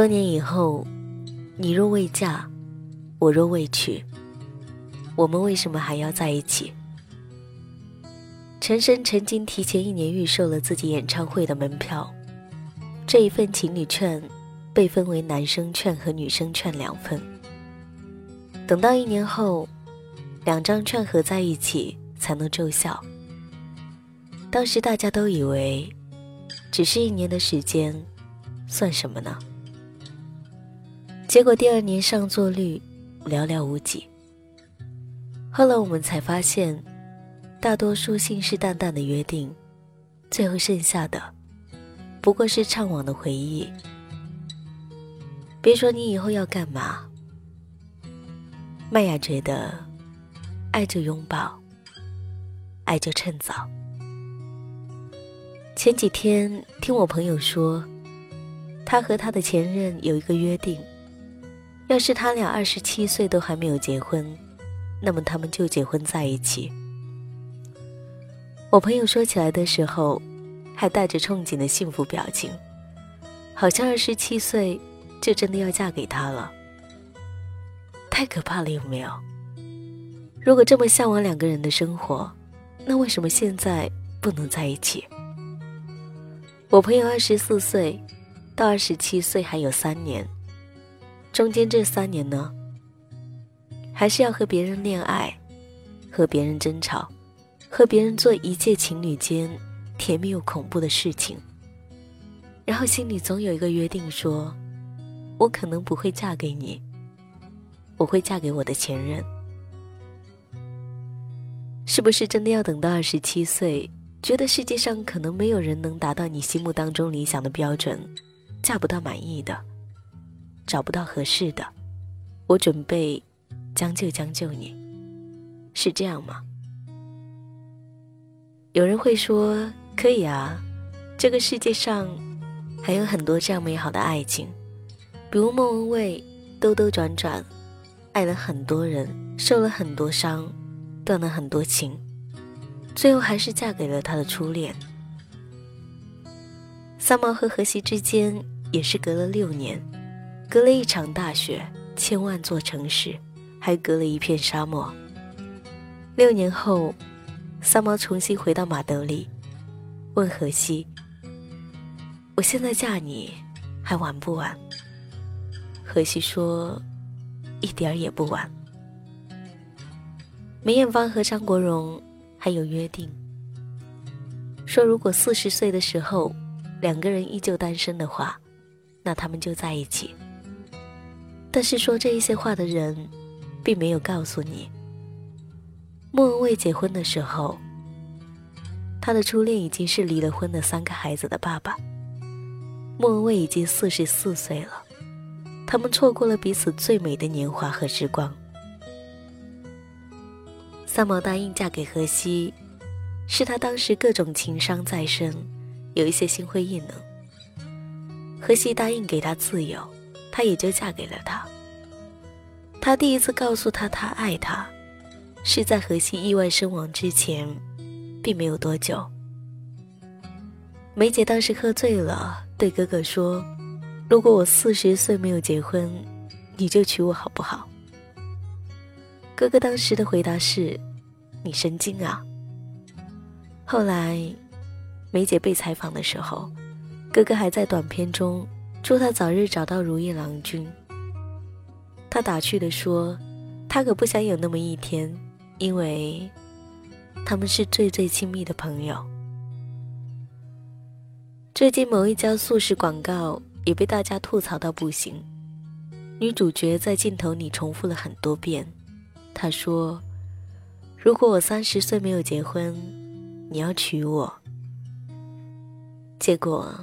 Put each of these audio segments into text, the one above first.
多年以后，你若未嫁，我若未娶，我们为什么还要在一起？陈升曾经提前一年预售了自己演唱会的门票，这一份情侣券被分为男生券和女生券两份。等到一年后，两张券合在一起才能奏效。当时大家都以为，只是一年的时间，算什么呢？结果第二年上座率寥寥无几。后来我们才发现，大多数信誓旦旦的约定，最后剩下的不过是怅惘的回忆。别说你以后要干嘛，麦雅觉得，爱就拥抱，爱就趁早。前几天听我朋友说，他和他的前任有一个约定，要是他俩二十七岁都还没有结婚，那么他们就结婚在一起。我朋友说起来的时候，还带着憧憬的幸福表情，好像二十七岁就真的要嫁给他了。太可怕了，有没有？如果这么向往两个人的生活，那为什么现在不能在一起？我朋友二十四岁，到二十七岁还有三年，中间这三年呢，还是要和别人恋爱，和别人争吵，和别人做一切情侣间甜蜜又恐怖的事情，然后心里总有一个约定，说，我可能不会嫁给你，我会嫁给我的前任，是不是真的要等到二十七岁？觉得世界上可能没有人能达到你心目当中理想的标准，嫁不到满意的，找不到合适的，我准备将就将就你，是这样吗？有人会说可以啊，这个世界上还有很多这样美好的爱情，比如莫文蔚兜兜转转，爱了很多人，受了很多伤，断了很多情。最后还是嫁给了他的初恋。三毛和荷西之间也是隔了六年，隔了一场大雪，千万座城市，还隔了一片沙漠。六年后，三毛重新回到马德里，问荷西：“我现在嫁你，还晚不晚？”荷西说：“一点儿也不晚。”梅艳芳和张国荣。还有约定，说如果四十岁的时候两个人依旧单身的话，那他们就在一起。但是说这一些话的人，并没有告诉你，莫文蔚结婚的时候，他的初恋已经是离了婚的三个孩子的爸爸。莫文蔚已经四十四岁了，他们错过了彼此最美的年华和时光。三毛答应嫁给荷西，是他当时各种情伤在身，有一些心灰意冷。荷西答应给他自由，她也就嫁给了他。他第一次告诉他他爱他，是在荷西意外身亡之前，并没有多久。梅姐当时喝醉了，对哥哥说：“如果我四十岁没有结婚，你就娶我好不好？”哥哥当时的回答是：“你神经啊！”后来，梅姐被采访的时候，哥哥还在短片中祝他早日找到如意郎君。他打趣地说：“他可不想有那么一天，因为他们是最最亲密的朋友。”最近某一家素食广告也被大家吐槽到不行，女主角在镜头里重复了很多遍。她说：“如果我三十岁没有结婚，你要娶我。”结果，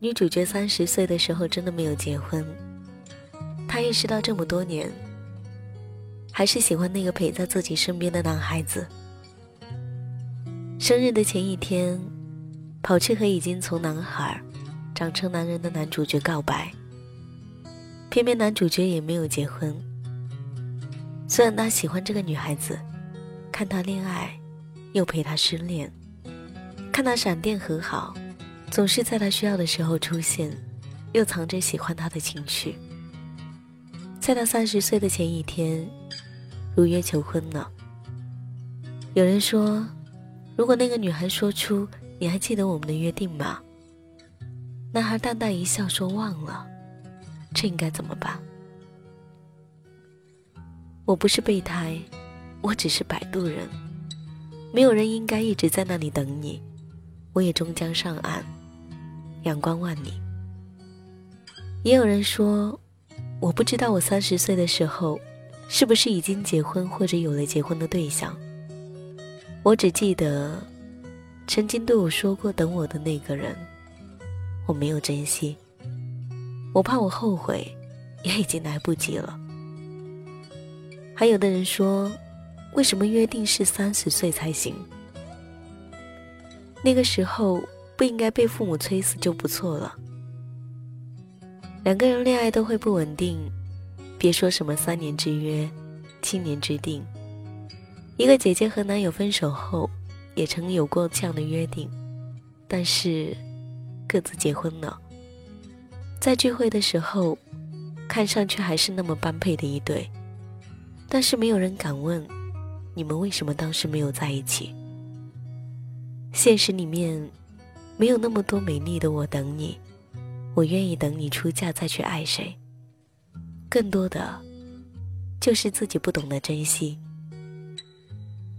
女主角三十岁的时候真的没有结婚。她意识到这么多年，还是喜欢那个陪在自己身边的男孩子。生日的前一天，跑去和已经从男孩长成男人的男主角告白。偏偏男主角也没有结婚。虽然他喜欢这个女孩子，看她恋爱，又陪她失恋，看她闪电和好，总是在他需要的时候出现，又藏着喜欢他的情绪。在他三十岁的前一天，如约求婚了。有人说，如果那个女孩说出“你还记得我们的约定吗？”男孩淡淡一笑说：“忘了。”这应该怎么办？我不是备胎，我只是摆渡人。没有人应该一直在那里等你，我也终将上岸，阳光万里。也有人说，我不知道我三十岁的时候，是不是已经结婚或者有了结婚的对象。我只记得，曾经对我说过等我的那个人，我没有珍惜。我怕我后悔，也已经来不及了。还有的人说，为什么约定是三十岁才行？那个时候不应该被父母催死就不错了。两个人恋爱都会不稳定，别说什么三年之约、七年之定。一个姐姐和男友分手后，也曾有过这样的约定，但是各自结婚了。在聚会的时候，看上去还是那么般配的一对，但是没有人敢问，你们为什么当时没有在一起？现实里面，没有那么多美丽的我等你，我愿意等你出嫁再去爱谁。更多的，就是自己不懂得珍惜。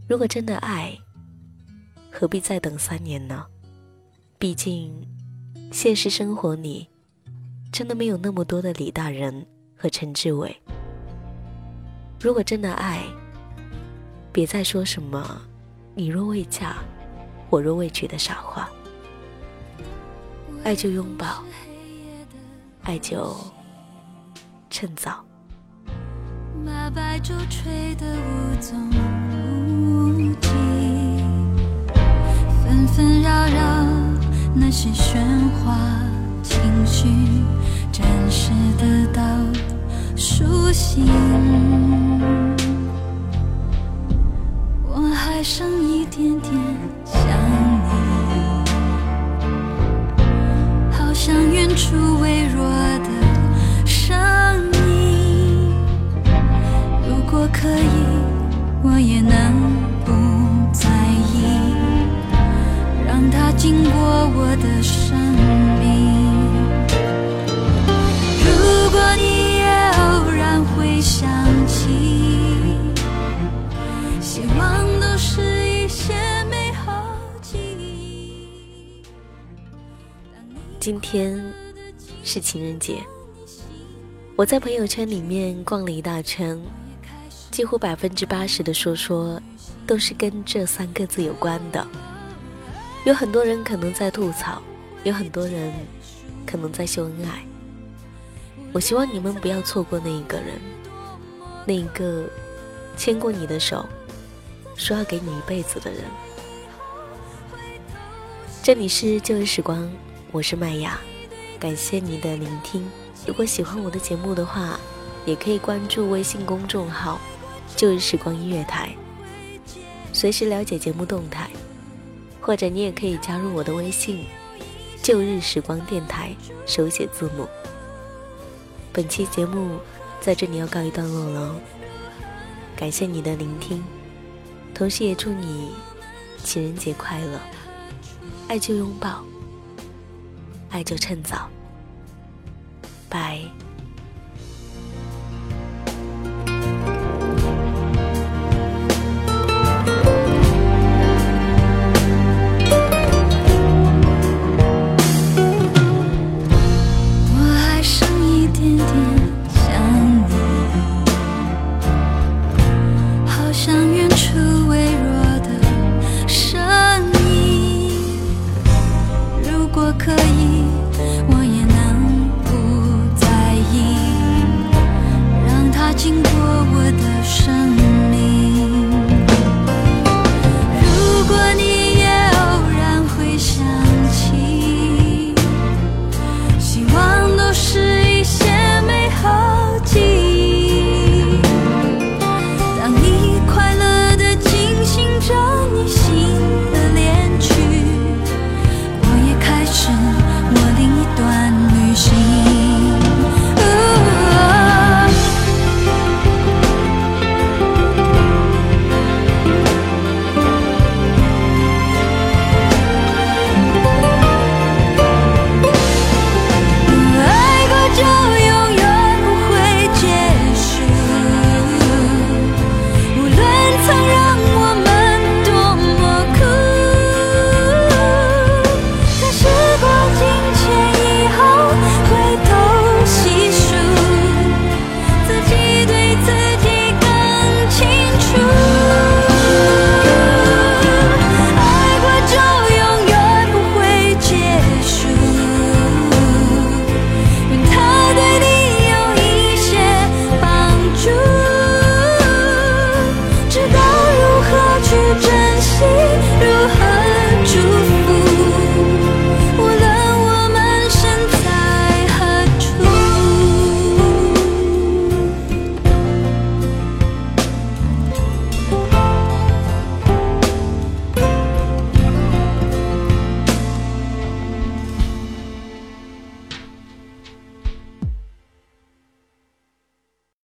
如果真的爱，何必再等三年呢？毕竟，现实生活里。真的没有那么多的李大人和陈志伟。如果真的爱，别再说什么“你若未嫁，我若未娶”的傻话。爱就拥抱，爱就趁早。把白昼吹得无踪无迹，纷纷扰扰，那些喧哗情绪。暂时得到舒心，我还剩一点点想出微弱的声音。如果可以我也能不在意让它经过我的生命。如果你也偶然会想起希望都是一些美好记忆。今天是情人节，我在朋友圈里面逛了一大圈，几乎百分之八十的说说都是跟这三个字有关的。有很多人可能在吐槽，有很多人可能在秀恩爱。我希望你们不要错过那一个人，那一个牵过你的手，说要给你一辈子的人。这里是旧日时光。我是麦雅，感谢你的聆听。如果喜欢我的节目的话，也可以关注微信公众号“旧日时光音乐台”，随时了解节目动态。或者你也可以加入我的微信“旧日时光电台”，手写字母。本期节目在这里要告一段落了，感谢你的聆听，同时也祝你情人节快乐，爱就拥抱。爱就趁早，拜。